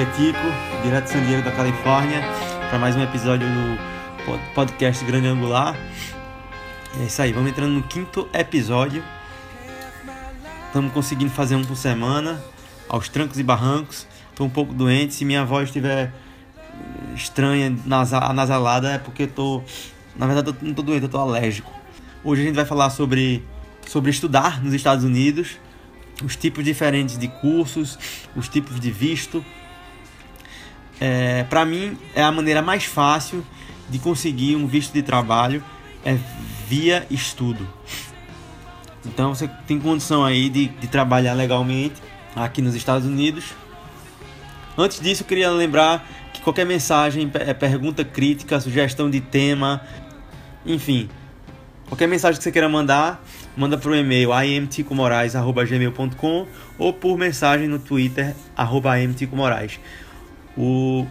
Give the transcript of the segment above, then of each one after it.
aqui é Tico, direto de San Diego da Califórnia, para mais um episódio do pod- podcast Grande Angular. É isso aí, vamos entrando no quinto episódio. Estamos conseguindo fazer um por semana, aos trancos e barrancos. Estou um pouco doente, se minha voz estiver estranha, nasa- anasalada, é porque tô. Na verdade, eu não tô doente, eu tô alérgico. Hoje a gente vai falar sobre, sobre estudar nos Estados Unidos, os tipos diferentes de cursos, os tipos de visto. É, para mim, é a maneira mais fácil de conseguir um visto de trabalho é via estudo. Então você tem condição aí de, de trabalhar legalmente aqui nos Estados Unidos. Antes disso, eu queria lembrar que qualquer mensagem, é pergunta crítica, sugestão de tema, enfim, qualquer mensagem que você queira mandar, manda para o e-mail imticomorais.gmail.com ou por mensagem no Twitter, arroba imticomorais. O,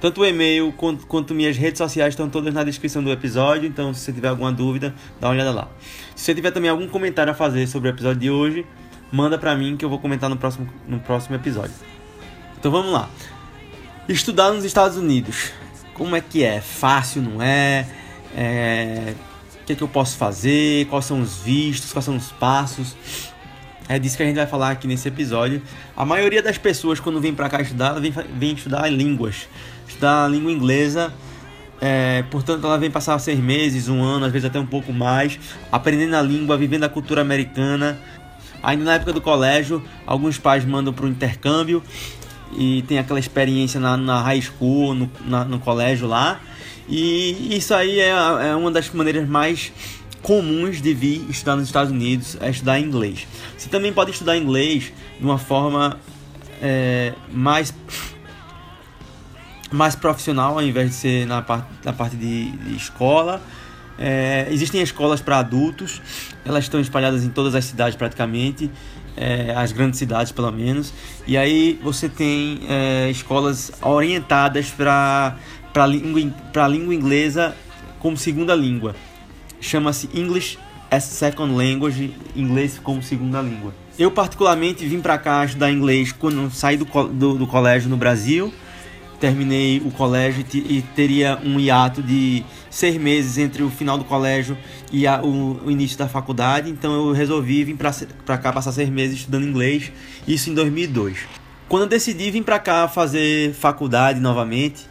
tanto o e-mail quanto, quanto minhas redes sociais estão todas na descrição do episódio, então se você tiver alguma dúvida, dá uma olhada lá. Se você tiver também algum comentário a fazer sobre o episódio de hoje, manda para mim que eu vou comentar no próximo, no próximo episódio. Então vamos lá. Estudar nos Estados Unidos. Como é que é? Fácil, não é? É, O que, é que eu posso fazer? Quais são os vistos? Quais são os passos? É disso que a gente vai falar aqui nesse episódio. A maioria das pessoas, quando vem pra cá estudar, ela vem, vem estudar línguas. Estudar a língua inglesa. É, portanto, ela vem passar seis meses, um ano, às vezes até um pouco mais, aprendendo a língua, vivendo a cultura americana. Ainda na época do colégio, alguns pais mandam para o intercâmbio e tem aquela experiência na, na high school, no, na- no colégio lá. E isso aí é, é uma das maneiras mais comuns de vir estudar nos Estados Unidos, é estudar inglês. Você também pode estudar inglês de uma forma é, mais mais profissional ao invés de ser na parte, na parte de, de escola. É, existem escolas para adultos, elas estão espalhadas em todas as cidades praticamente, é, as grandes cidades pelo menos. E aí você tem é, escolas orientadas para a língua, língua inglesa como segunda língua. Chama-se English as Second Language, inglês como segunda língua. Eu particularmente vim para cá estudar inglês quando saí do, do, do colégio no Brasil terminei o colégio e e teria um hiato de seis meses entre o final do colégio e a- o, o início da faculdade, então eu resolvi vir para cá passar seis meses estudando inglês, isso em 2002. Quando eu decidi vir para cá fazer faculdade novamente,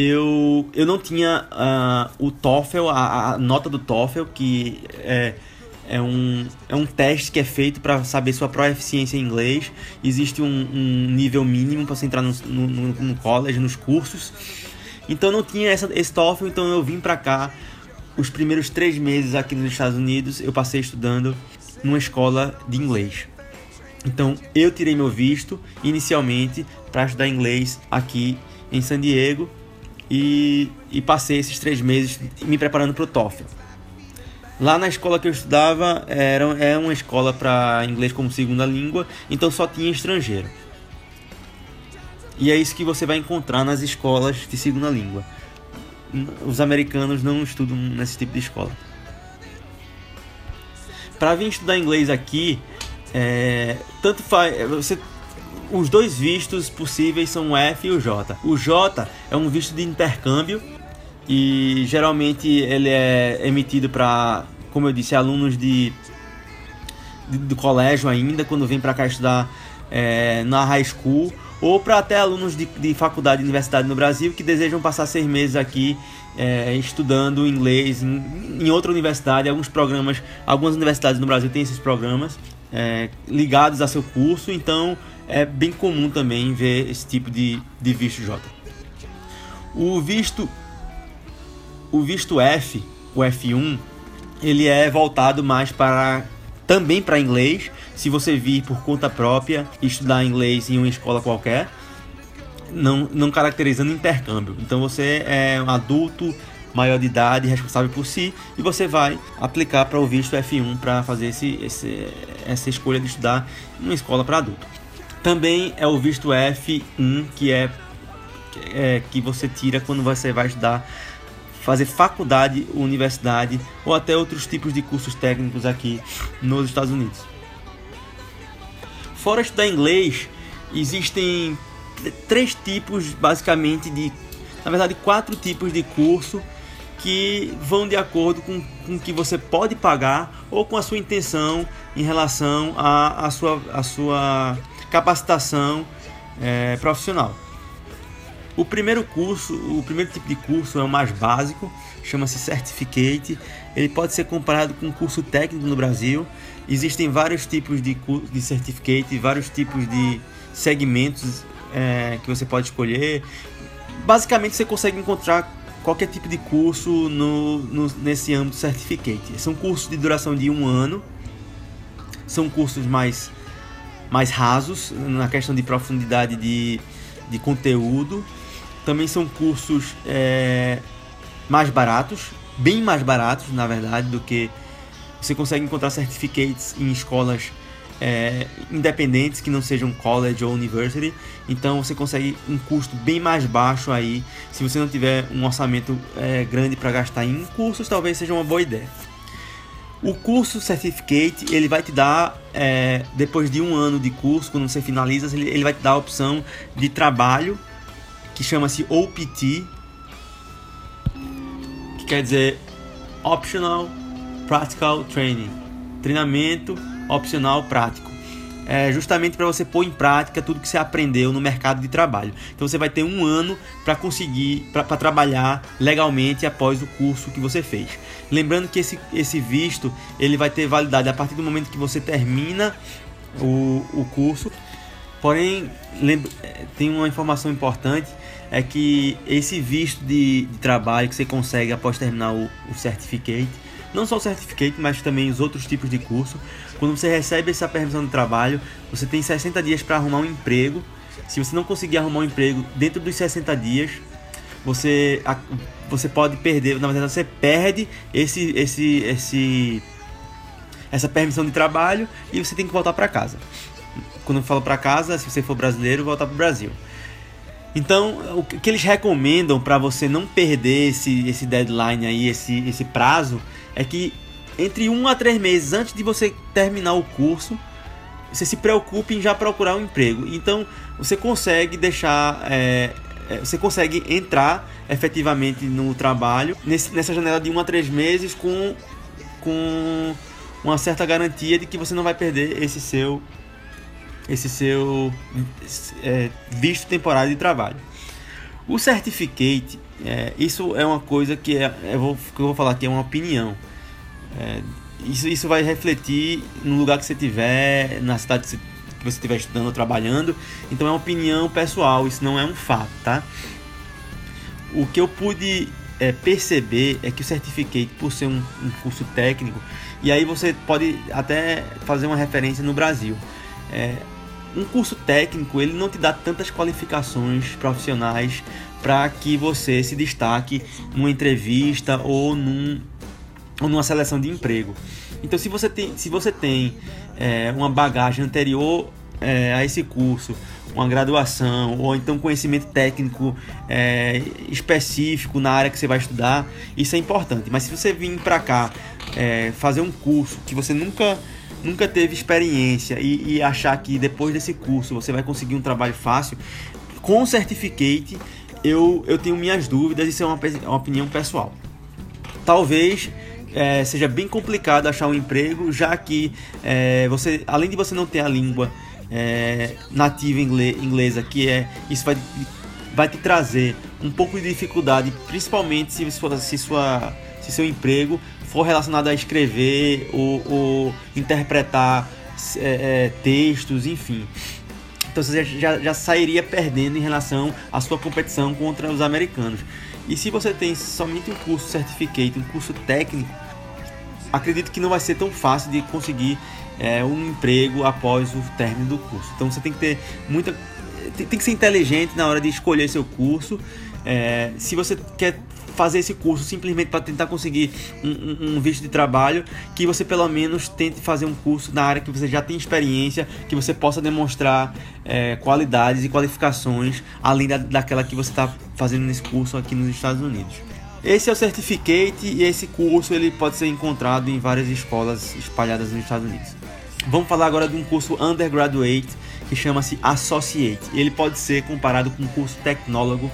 eu, eu não tinha ah, o TOEFL, a, a nota do TOEFL, que é, é, um, é um teste que é feito para saber sua proficiência em inglês. Existe um, um nível mínimo para você entrar no, no, no, college, nos cursos. Então não tinha essa, esse TOEFL, então eu vim para cá. Os primeiros três meses aqui nos Estados Unidos eu passei estudando numa escola de inglês. Então eu tirei meu visto inicialmente para estudar inglês aqui em San Diego e, e passei esses três meses me preparando para o TOEFL. Lá na escola que eu estudava era, era uma escola para inglês como segunda língua, então só tinha estrangeiro. E é isso que você vai encontrar nas escolas de segunda língua. Os americanos não estudam nesse tipo de escola. Para vir estudar inglês aqui, é, tanto faz. Você, os dois vistos possíveis são o F e o J. O J é um visto de intercâmbio e geralmente ele é emitido para, como eu disse, alunos de, de- do colégio ainda, quando vem para cá estudar é, na high school, ou para até alunos de, de faculdade universidade no Brasil que desejam passar seis meses aqui é, estudando inglês em, em outra universidade. Alguns programas, algumas universidades no Brasil têm esses programas é, ligados a seu curso, então é bem comum também ver esse tipo de, de visto J. O visto o visto F, o F1, ele é voltado mais para também para inglês, se você vir por conta própria estudar inglês em uma escola qualquer. não, não caracterizando intercâmbio. Então você é um adulto maior de idade, responsável por si, e você vai aplicar para o visto F1 para fazer esse, esse, essa escolha de estudar em uma escola para adulto. Também é o visto F1 que é, é que você tira quando você vai estudar fazer faculdade, universidade ou até outros tipos de cursos técnicos aqui nos Estados Unidos. Fora estudar inglês, existem três tipos basicamente de, na verdade, quatro tipos de curso que vão de acordo com, com o que você pode pagar ou com a sua intenção em relação à a, sua, a sua capacitação é, profissional. O primeiro curso, o primeiro tipo de curso é o mais básico, chama-se Certificate. Ele pode ser comparado com um curso técnico no Brasil. Existem vários tipos de, de Certificate, vários tipos de segmentos é, que você pode escolher. Basicamente, você consegue encontrar qualquer tipo de curso no, no, nesse âmbito Certificate. São cursos de duração de um ano, são cursos mais, mais rasos na questão de profundidade de, de conteúdo. Também são cursos é, mais baratos, bem mais baratos, na verdade, do que você consegue encontrar certificates em escolas é, independentes que não sejam college ou university. Então você consegue um custo bem mais baixo aí. Se você não tiver um orçamento é, grande para gastar em cursos, talvez seja uma boa ideia. O curso Certificate ele vai te dar é, depois de um ano de curso, quando você finaliza, ele, ele vai te dar a opção de trabalho que chama-se OPT, que quer dizer Optional Practical Training, treinamento opcional prático. É justamente para você pôr em prática tudo que você aprendeu no mercado de trabalho. Então você vai ter um ano para conseguir, para trabalhar legalmente após o curso que você fez. Lembrando que esse, esse visto ele vai ter validade a partir do momento que você termina o, o curso. Porém, lembra, tem uma informação importante é que esse visto de, de trabalho que você consegue após terminar o, o certificate não só o certificate, mas também os outros tipos de curso. Quando você recebe essa permissão de trabalho, você tem 60 dias para arrumar um emprego. Se você não conseguir arrumar um emprego dentro dos 60 dias, você, você pode perder, na verdade você perde esse, esse, esse, essa permissão de trabalho e você tem que voltar para casa. Quando eu falo para casa, se você for brasileiro, voltar para o Brasil. Então, o que eles recomendam para você não perder esse, esse deadline aí, esse, esse prazo, é que entre um a três meses antes de você terminar o curso, você se preocupe em já procurar um emprego. Então você consegue deixar, é, é, você consegue entrar efetivamente no trabalho nesse, nessa janela de um a três meses com, com uma certa garantia de que você não vai perder esse seu esse seu é, visto temporário de trabalho. O certificate, é, isso é uma coisa que, é, eu, vou, que eu vou falar aqui, é uma opinião. É, isso, isso vai refletir no lugar que você estiver, na cidade que você, que você estiver estudando ou trabalhando. Então é uma opinião pessoal, isso não é um fato, tá? O que eu pude é, perceber é que o Certificate, por ser um, um, curso técnico, e aí você pode até fazer uma referência no Brasil. É, um curso técnico ele não te dá tantas qualificações profissionais para que você se destaque numa entrevista ou num ou numa seleção de emprego. Então, se você tem, se você tem é, uma bagagem anterior é, a esse curso, uma graduação ou então conhecimento técnico é, específico na área que você vai estudar, isso é importante. Mas se você vir para cá é, fazer um curso que você nunca nunca teve experiência e, e, achar que depois desse curso você vai conseguir um trabalho fácil, com certificate eu, eu tenho minhas dúvidas, isso é uma, uma opinião pessoal. Talvez é, seja bem complicado achar um emprego, já que é, você, além de você não ter a língua é, nativa inglesa, que é isso vai, vai te trazer um pouco de dificuldade, principalmente se, se, sua, se seu emprego for relacionado a escrever ou, ou interpretar é, é, textos, enfim. Então você já, já sairia perdendo em relação à sua competição contra os americanos. E se você tem somente um curso certificate, um curso técnico, acredito que não vai ser tão fácil de conseguir é, um emprego após o término do curso. Então você tem que ter muita tem, tem que ser inteligente na hora de escolher seu curso. É, se você quer fazer esse curso simplesmente para tentar conseguir um, um, visto de trabalho, que você pelo menos tente fazer um curso na área que você já tem experiência, que você possa demonstrar é, qualidades e qualificações além da, daquela que você está fazendo nesse curso aqui nos Estados Unidos. Esse é o Certificate e esse curso ele pode ser encontrado em várias escolas espalhadas nos Estados Unidos. Vamos falar agora de um curso undergraduate que chama-se Associate. Ele pode ser comparado com um curso tecnólogo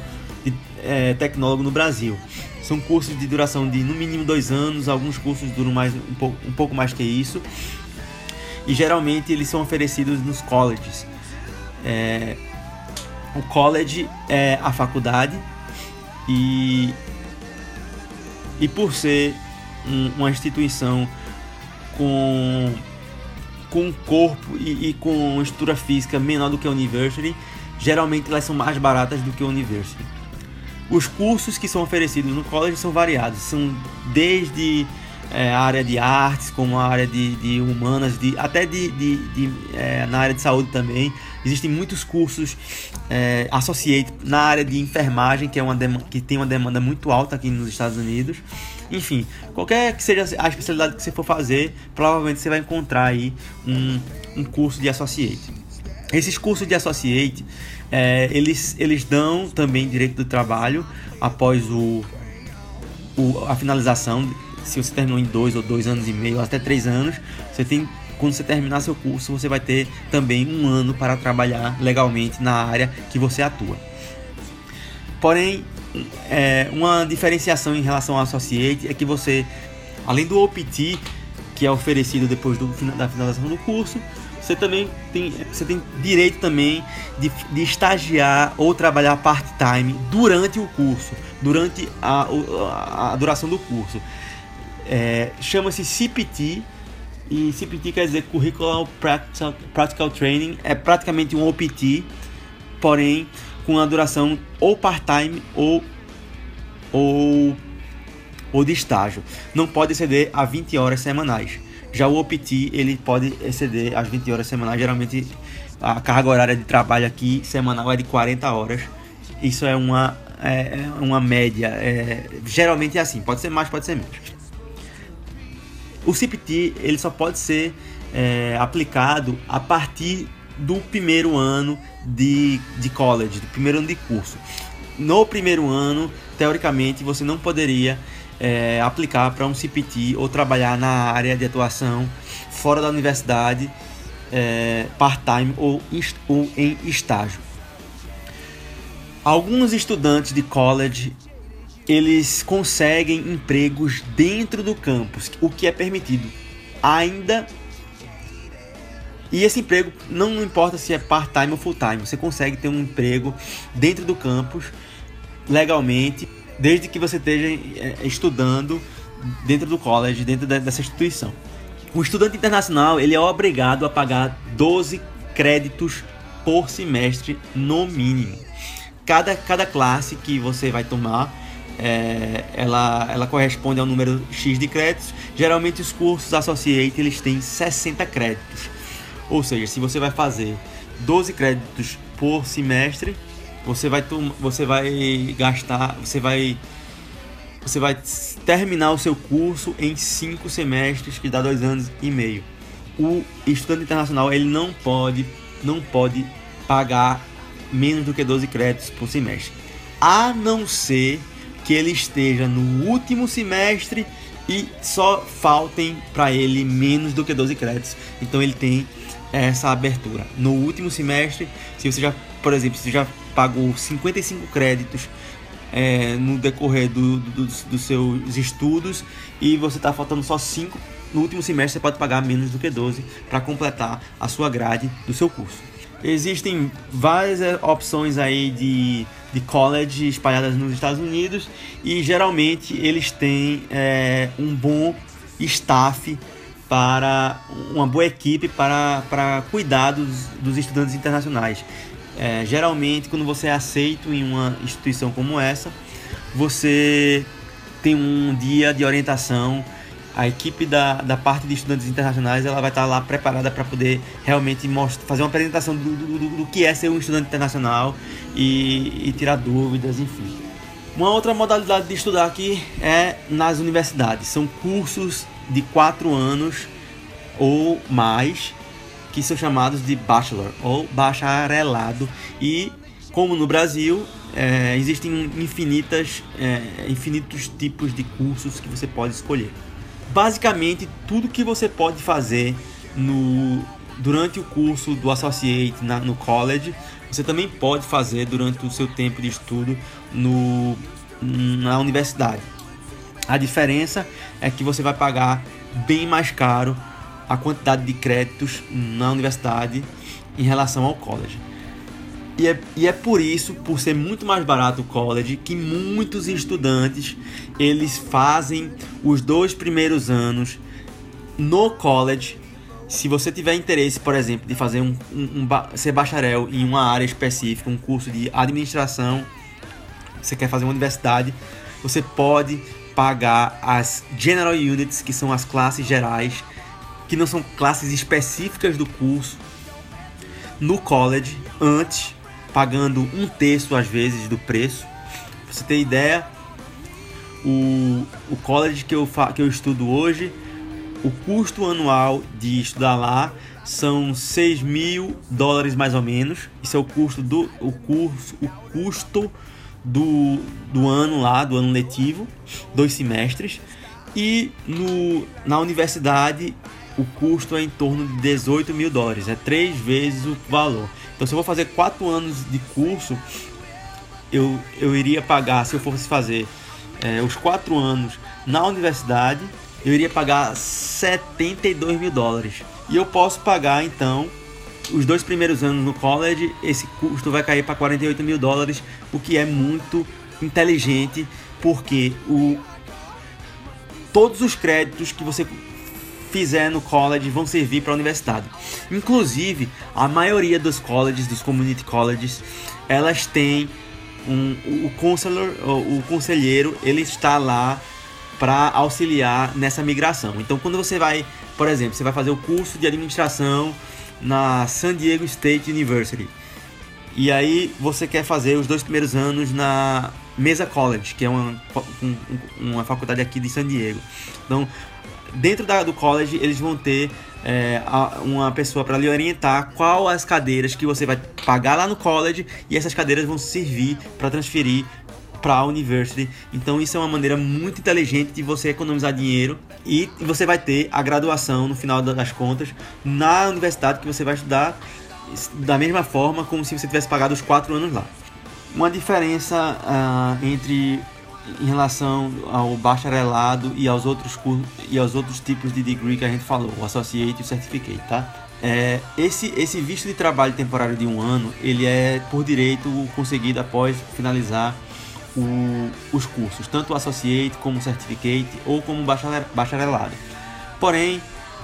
é, tecnólogo no Brasil. São cursos de duração de no mínimo dois anos, alguns cursos duram mais, um, pouco, um pouco mais que isso. E geralmente eles são oferecidos nos colleges. É, o college é a faculdade e, e por ser um, uma instituição com, com um corpo e, e com estrutura física menor do que a university, geralmente elas são mais baratas do que a university. Os cursos que são oferecidos no college são variados, são desde é, a área de artes, como a área de, de humanas, de, até de, de, de é, na área de saúde também. Existem muitos cursos é, associados na área de enfermagem, que, é uma que tem uma demanda muito alta aqui nos Estados Unidos. Enfim, qualquer que seja a especialidade que você for fazer, provavelmente você vai encontrar aí um, um curso de associate. Esses cursos de associate é, eles, eles dão também direito do trabalho após o, o, a finalização. Se você terminou em dois ou dois anos e meio, até três anos, você tem quando você terminar seu curso, você vai ter também um ano para trabalhar legalmente na área que você atua. Porém, é, uma diferenciação em relação ao Associate é que você, além do OPT, que é oferecido depois do, da finalização do curso, você também tem, você tem direito também de, de estagiar ou trabalhar part-time durante o curso, durante a, a, a duração do curso. É, Chama-se CPT, e CPT quer dizer Curricular Practical, Practical Training, é praticamente um OPT, porém com a duração ou part-time ou, ou, ou de estágio. Não pode exceder a 20 horas semanais. Já o OPT, ele pode exceder as 20 horas semanais. Geralmente, a carga horária de trabalho aqui semanal é de 40 horas. Isso é uma, é, é uma média. É, geralmente é assim, pode ser mais, pode ser menos. O CPT, ele só pode ser é, aplicado a partir do primeiro ano de, de college, do primeiro ano de curso. No primeiro ano, teoricamente, você não poderia é, aplicar para um CPT ou trabalhar na área de atuação fora da universidade, é, part-time ou, ou em estágio. Alguns estudantes de college eles conseguem empregos dentro do campus, o que é permitido. Ainda e esse emprego não importa se é part-time ou full-time, você consegue ter um emprego dentro do campus legalmente desde que você esteja é, estudando dentro do college, dentro dessa instituição. O estudante internacional ele é obrigado a pagar 12 créditos por semestre no mínimo. Cada, cada classe que você vai tomar, é, ela, ela corresponde ao número X de créditos. Geralmente os cursos Associate eles têm 60 créditos. Ou seja, se você vai fazer 12 créditos por semestre, você vai você vai gastar, você vai você vai terminar o seu curso em cinco semestres, que dá dois anos e meio. O estudante internacional ele não pode não pode pagar menos do que 12 créditos por semestre, a não ser que ele esteja no último semestre e só faltem para ele menos do que 12 créditos. Então ele tem essa abertura. No último semestre, se você já, por exemplo, se já pagou 55 créditos é, no decorrer do, do, dos seus estudos e você está faltando só 5, no último semestre você pode pagar menos do que 12 para completar a sua grade do seu curso. Existem várias é, opções aí de, de college espalhadas nos Estados Unidos e geralmente eles têm é, um bom staff para uma boa equipe para, para cuidar dos, dos estudantes internacionais. É, geralmente, quando você é aceito em uma instituição como essa, você tem um dia de orientação a equipe da, da parte de estudantes internacionais ela vai estar lá preparada para poder realmente mostrar, fazer uma apresentação do, do, do, que é ser um estudante internacional e, e tirar dúvidas, enfim. Uma outra modalidade de estudar aqui é nas universidades. São cursos de quatro anos ou mais que são chamados de bachelor ou bacharelado. E como no Brasil é, existem infinitas é, infinitos tipos de cursos que você pode escolher. Basicamente tudo que você pode fazer no durante o curso do associate na, no college você também pode fazer durante o seu tempo de estudo no, na universidade. A diferença é que você vai pagar bem mais caro a quantidade de créditos na universidade em relação ao college. E é, e é por isso, por ser muito mais barato o college, que muitos estudantes eles fazem os dois primeiros anos no college. Se você tiver interesse, por exemplo, de fazer um, um, um ser bacharel em uma área específica, um curso de administração, você quer fazer uma universidade, você pode pagar as General Units, que são as classes gerais, que não são classes específicas do curso, no college, antes, pagando um terço às vezes do preço. Pra você ter ideia, o, o college que eu, que eu estudo hoje, o custo anual de estudar lá são 6 mil dólares mais ou menos. Isso é o custo do o curso, o custo do, do ano lá, do ano letivo, dois semestres. E no, na universidade o custo é em torno de 18 mil dólares, é três vezes o valor. Então, se eu vou fazer quatro anos de curso, eu, eu iria pagar, se eu fosse fazer é, os quatro anos na universidade, eu iria pagar 72 mil dólares. E eu posso pagar então os dois primeiros anos no college, esse custo vai cair para 48 mil dólares, o que é muito inteligente, porque o, todos os créditos que você fizer no college vão servir para a universidade. Inclusive, a maioria dos colleges, dos community colleges, elas têm um, o counselor, o, conselheiro, ele está lá para auxiliar nessa migração. Então, quando você vai, por exemplo, você vai fazer o curso de administração na San Diego State University. E aí você quer fazer os dois primeiros anos na Mesa College, que é uma, uma faculdade aqui de San Diego. Então, dentro da, do college, eles vão ter é, uma pessoa para lhe orientar qual as cadeiras que você vai pagar lá no college e essas cadeiras vão servir para transferir para a university. Então isso é uma maneira muito inteligente de você economizar dinheiro e você vai ter a graduação no final das contas na universidade que você vai estudar da mesma forma como se você tivesse pagado os quatro anos lá. Uma diferença uh, entre em relação ao bacharelado e aos outros cursos e aos outros tipos de degree que a gente falou, o associate e o certificate, tá? É, esse, esse visto de trabalho temporário de um ano, ele é por direito conseguido após finalizar o, os cursos, tanto o associate como o certificate ou como o bacharelado. Porém,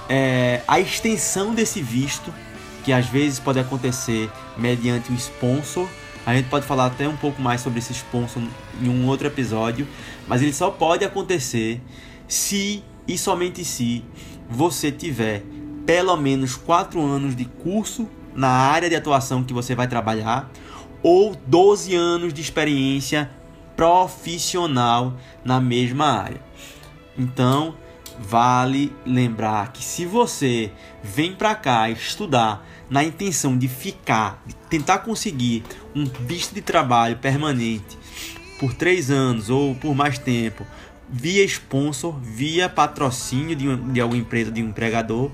é, a extensão desse visto, que às vezes pode acontecer mediante o sponsor, a gente pode falar até um pouco mais sobre esse sponsor em um outro episódio, mas ele só pode acontecer se e somente se você tiver pelo menos 4 anos de curso na área de atuação que você vai trabalhar ou 12 anos de experiência profissional na mesma área. Então, vale lembrar que se você vem para cá estudar na intenção de ficar, de tentar conseguir um visto de trabalho permanente por três anos ou por mais tempo, via sponsor, via patrocínio de, uma, de alguma empresa, de um empregador,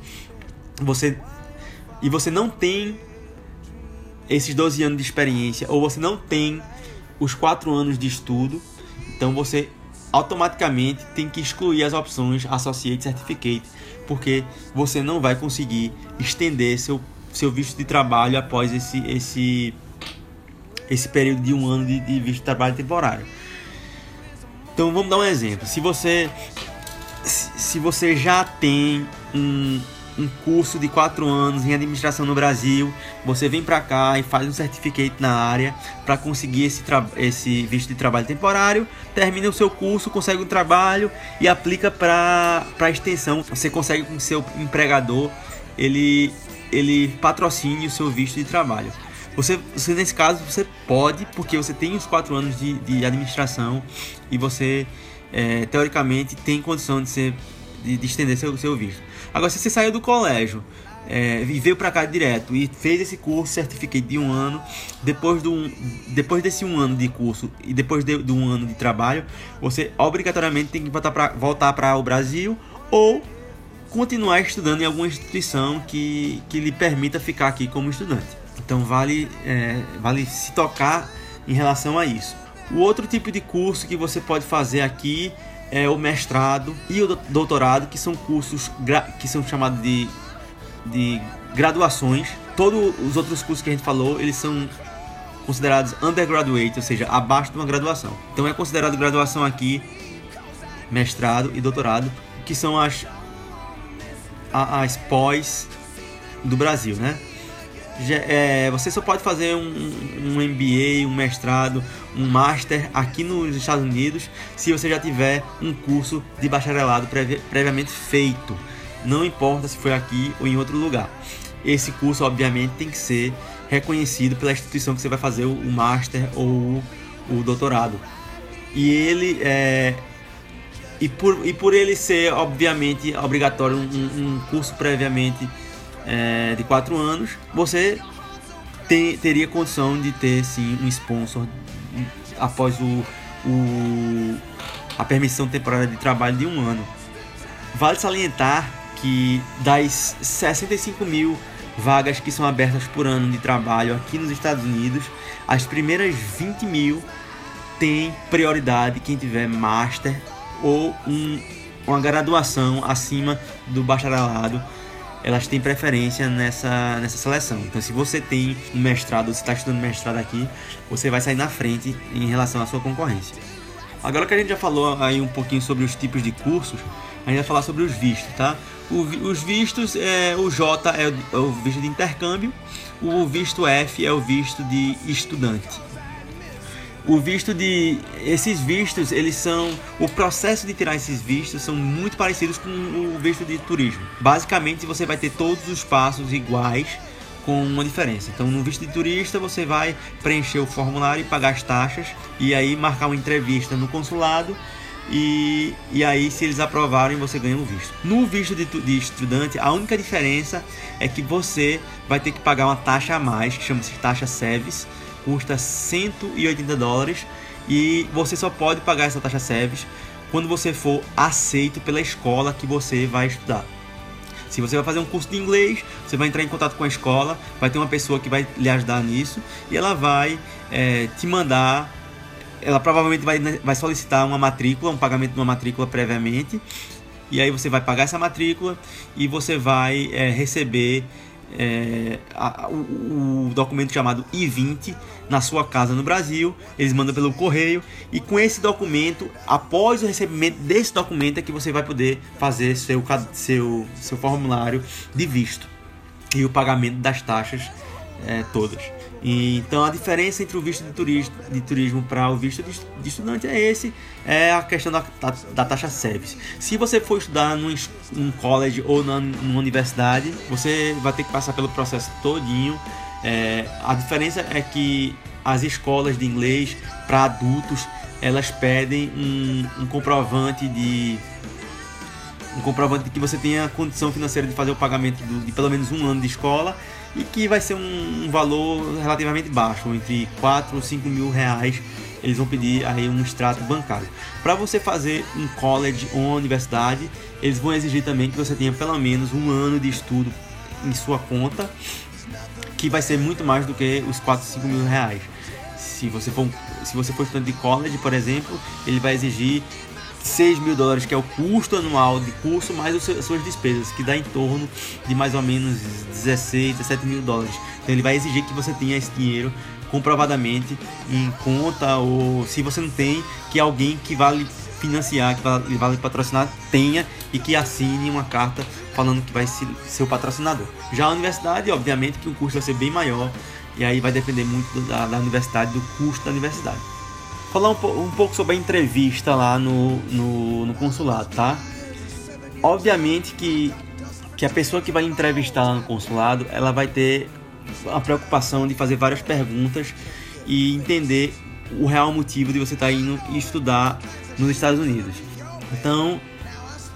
você e você não tem esses 12 anos de experiência ou você não tem os 4 anos de estudo, então você automaticamente tem que excluir as opções Associate Certificate, porque você não vai conseguir estender seu, seu visto de trabalho após esse, esse, esse período de um ano de, de visto de trabalho temporário. Então vamos dar um exemplo. Se você se você já tem um, um curso de quatro anos em administração no Brasil, você vem para cá e faz um certificate na área para conseguir esse, esse visto de trabalho temporário, termina o seu curso, consegue um trabalho e aplica para a extensão. Você consegue com seu empregador ele, ele patrocine o seu visto de trabalho. Você, você, nesse caso, você pode, porque você tem os quatro anos de, de administração e você, é, teoricamente, tem condição de, ser, de, de estender seu, seu visto. Agora, se você saiu do colégio é, e veio para cá direto e fez esse curso, certificate de um ano, depois, do, depois desse um ano de curso e depois de, de um ano de trabalho, você obrigatoriamente tem que voltar para o Brasil ou continuar estudando em alguma instituição que, que lhe permita ficar aqui como estudante. Então vale, é, vale se tocar em relação a isso. O outro tipo de curso que você pode fazer aqui é o mestrado e o doutorado, que são cursos que são chamados de, de graduações. Todos os outros cursos que a gente falou, eles são considerados undergraduate, ou seja, abaixo de uma graduação. Então é considerado graduação aqui, mestrado e doutorado, que são as, as pós do Brasil, né? É, você só pode fazer um, um MBA, um mestrado, um master aqui nos Estados Unidos se você já tiver um curso de bacharelado previ previamente feito. Não importa se foi aqui ou em outro lugar. Esse curso, obviamente, tem que ser reconhecido pela instituição que você vai fazer o master ou o, o doutorado. E ele é, e por, e por ele ser, obviamente, obrigatório um, um curso previamente é, de 4 anos, você teria condição de ter sim um sponsor após o, o, a permissão temporária de trabalho de um ano. Vale salientar que das 65 mil vagas que são abertas por ano de trabalho aqui nos Estados Unidos, as primeiras 20 mil tem prioridade quem tiver master ou um, uma graduação acima do bacharelado elas têm preferência nessa, nessa seleção. Então, se você tem um mestrado, você está estudando mestrado aqui, você vai sair na frente em relação à sua concorrência. Agora que a gente já falou aí um pouquinho sobre os tipos de cursos, a gente vai falar sobre os vistos, tá? O, os vistos, é, o J é o, é o visto de intercâmbio, o visto F é o visto de estudante o visto de esses vistos eles são o processo de tirar esses vistos são muito parecidos com o visto de turismo. Basicamente você vai ter todos os passos iguais com uma diferença. Então no visto de turista você vai preencher o formulário e pagar as taxas e aí marcar uma entrevista no consulado e, e aí se eles aprovarem você ganha o visto. No visto de, de estudante a única diferença é que você vai ter que pagar uma taxa a mais que chama-se taxa SEVIS custa 180 dólares e você só pode pagar essa taxa SEVES quando você for aceito pela escola que você vai estudar. Se você vai fazer um curso de inglês, você vai entrar em contato com a escola, vai ter uma pessoa que vai lhe ajudar nisso e ela vai é, te mandar. Ela provavelmente vai, vai solicitar uma matrícula, um pagamento de uma matrícula previamente, e aí você vai pagar essa matrícula e você vai é, receber é, a, o, o, documento chamado I-20 na sua casa no Brasil, eles mandam pelo correio e com esse documento, após o recebimento desse documento é que você vai poder fazer seu, seu, seu formulário de visto e o pagamento das taxas é, todas. E, então a diferença entre o visto de turismo, de turismo para o visto de, estudante é esse, é a questão da, da, da taxa service. Se você for estudar num, num college ou na, numa universidade, você vai ter que passar pelo processo todinho. É, a diferença é que as escolas de inglês para adultos elas pedem um, um comprovante de um comprovante de que você tenha condição financeira de fazer o pagamento do, de pelo menos um ano de escola e que vai ser um, valor relativamente baixo, entre 4 ou 5 mil reais. Eles vão pedir aí um extrato bancário. Para você fazer um college ou uma universidade, eles vão exigir também que você tenha pelo menos um ano de estudo em sua conta, que vai ser muito mais do que os 4, 5 mil reais. Se você for, se você for estudante de college, por exemplo, ele vai exigir 6 mil dólares, que é o custo anual de curso, mais as suas despesas, que dá em torno de mais ou menos 16, 17 mil dólares. Então ele vai exigir que você tenha esse dinheiro comprovadamente em conta, ou se você não tem, que alguém que vale financiar, que vale patrocinar, tenha e que assine uma carta falando que vai ser seu patrocinador. Já a universidade, obviamente que o custo vai ser bem maior e aí vai depender muito da, da universidade, do custo da universidade. Falar um, um pouco sobre a entrevista lá no, no, no consulado, tá? Obviamente que, que a pessoa que vai entrevistar lá no consulado, ela vai ter a preocupação de fazer várias perguntas e entender o real motivo de você estar tá indo estudar nos Estados Unidos. Então,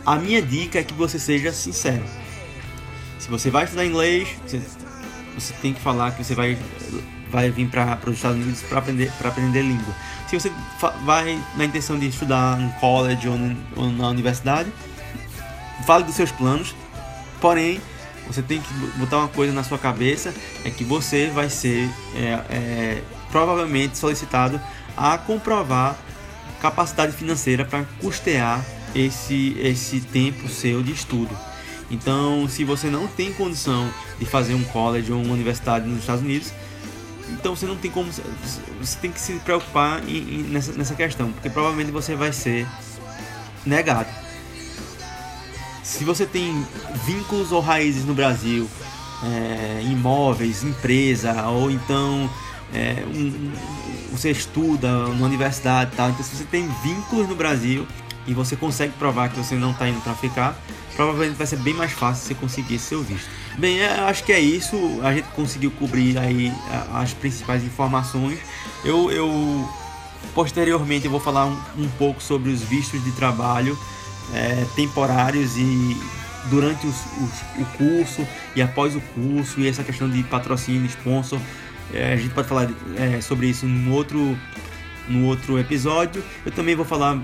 a minha dica é que você seja sincero. Se você vai estudar inglês, você, você tem que falar que você vai, vai vir para os Estados Unidos para aprender, aprender língua. Se você vai na intenção de estudar no college ou, ou na universidade, fale dos seus planos, porém você tem que botar uma coisa na sua cabeça é que você vai ser é, é, provavelmente solicitado a comprovar capacidade financeira para custear esse, esse tempo seu de estudo. Então, se você não tem condição de fazer um college ou uma universidade nos Estados Unidos, então você não tem como. Você tem que se preocupar em, em, nessa, nessa questão, porque provavelmente você vai ser negado. Se você tem vínculos ou raízes no Brasil, é, imóveis, empresa, ou então é, um, um, você estuda na universidade, tal. Então, se você tem vínculos no Brasil e você consegue provar que você não está indo para ficar, provavelmente vai ser bem mais fácil você conseguir seu visto. Bem, é, acho que é isso. A gente conseguiu cobrir aí as principais informações. Eu, eu posteriormente eu vou falar um, um pouco sobre os vistos de trabalho é, temporários e durante os, os, o curso e após o curso e essa questão de patrocínio, sponsor. É, a gente pode falar é, sobre isso no outro, no outro episódio. Eu também vou falar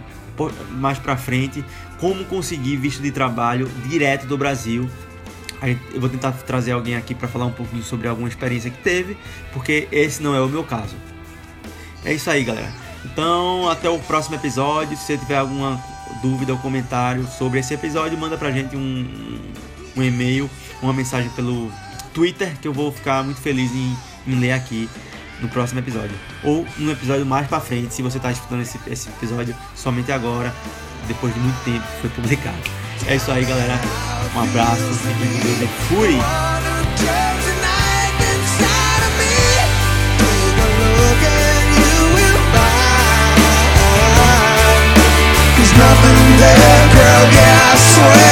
mais pra frente como conseguir visto de trabalho direto do Brasil. Eu vou tentar trazer alguém aqui para falar um pouquinho sobre alguma experiência que teve, porque esse não é o meu caso. É isso aí, galera. Então, até o próximo episódio. Se você tiver alguma dúvida ou comentário sobre esse episódio, manda pra gente um, um e-mail, uma mensagem pelo Twitter, que eu vou ficar muito feliz em, em ler aqui no próximo episódio. Ou um episódio mais pra frente, se você tá escutando esse, esse episódio somente agora, depois de muito tempo que foi publicado. É isso aí, galera. Um abraço, e fui! nothing there, girl, yeah, I swear